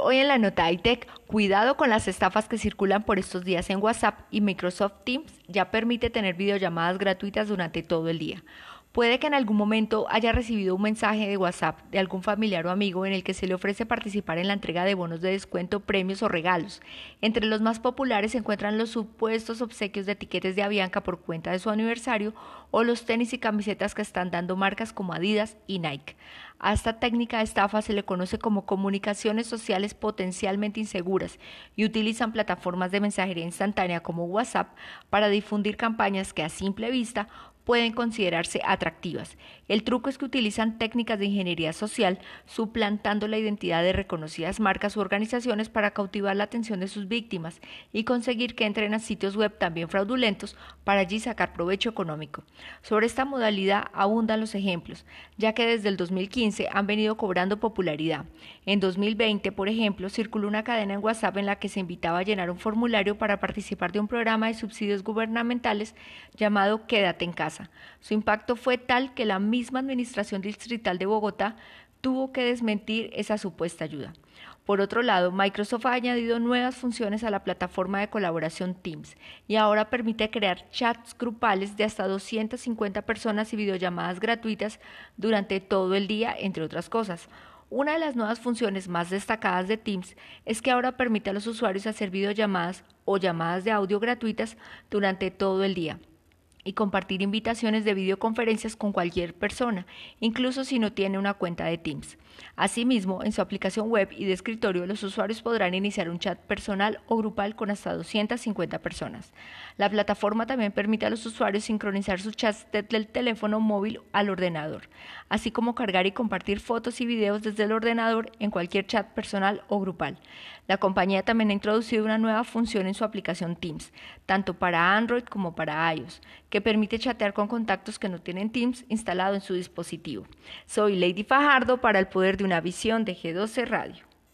Hoy en la nota iTech, cuidado con las estafas que circulan por estos días en WhatsApp y Microsoft Teams ya permite tener videollamadas gratuitas durante todo el día. Puede que en algún momento haya recibido un mensaje de WhatsApp de algún familiar o amigo en el que se le ofrece participar en la entrega de bonos de descuento, premios o regalos. Entre los más populares se encuentran los supuestos obsequios de etiquetes de Avianca por cuenta de su aniversario o los tenis y camisetas que están dando marcas como Adidas y Nike. A esta técnica de estafa se le conoce como comunicaciones sociales potencialmente inseguras y utilizan plataformas de mensajería instantánea como WhatsApp para difundir campañas que a simple vista pueden considerarse atractivas. El truco es que utilizan técnicas de ingeniería social suplantando la identidad de reconocidas marcas u organizaciones para cautivar la atención de sus víctimas y conseguir que entren a sitios web también fraudulentos para allí sacar provecho económico. Sobre esta modalidad abundan los ejemplos, ya que desde el 2015 han venido cobrando popularidad. En 2020, por ejemplo, circuló una cadena en WhatsApp en la que se invitaba a llenar un formulario para participar de un programa de subsidios gubernamentales llamado Quédate en Su impacto fue tal que la misma Administración Distrital de Bogotá tuvo que desmentir esa supuesta ayuda. Por otro lado, Microsoft ha añadido nuevas funciones a la plataforma de colaboración Teams y ahora permite crear chats grupales de hasta 250 personas y videollamadas gratuitas durante todo el día, entre otras cosas. Una de las nuevas funciones más destacadas de Teams es que ahora permite a los usuarios hacer videollamadas o llamadas de audio gratuitas durante todo el día y compartir invitaciones de videoconferencias con cualquier persona, incluso si no tiene una cuenta de Teams. Asimismo, en su aplicación web y de escritorio, los usuarios podrán iniciar un chat personal o grupal con hasta 250 personas. La plataforma también permite a los usuarios sincronizar sus chats desde el teléfono móvil al ordenador, así como cargar y compartir fotos y videos desde el ordenador en cualquier chat personal o grupal. La compañía también ha introducido una nueva función en su aplicación Teams, tanto para Android como para iOS, que permite chatear con contactos que no tienen Teams instalado en su dispositivo. Soy Lady Fajardo para el poder de una visión de G12 Radio.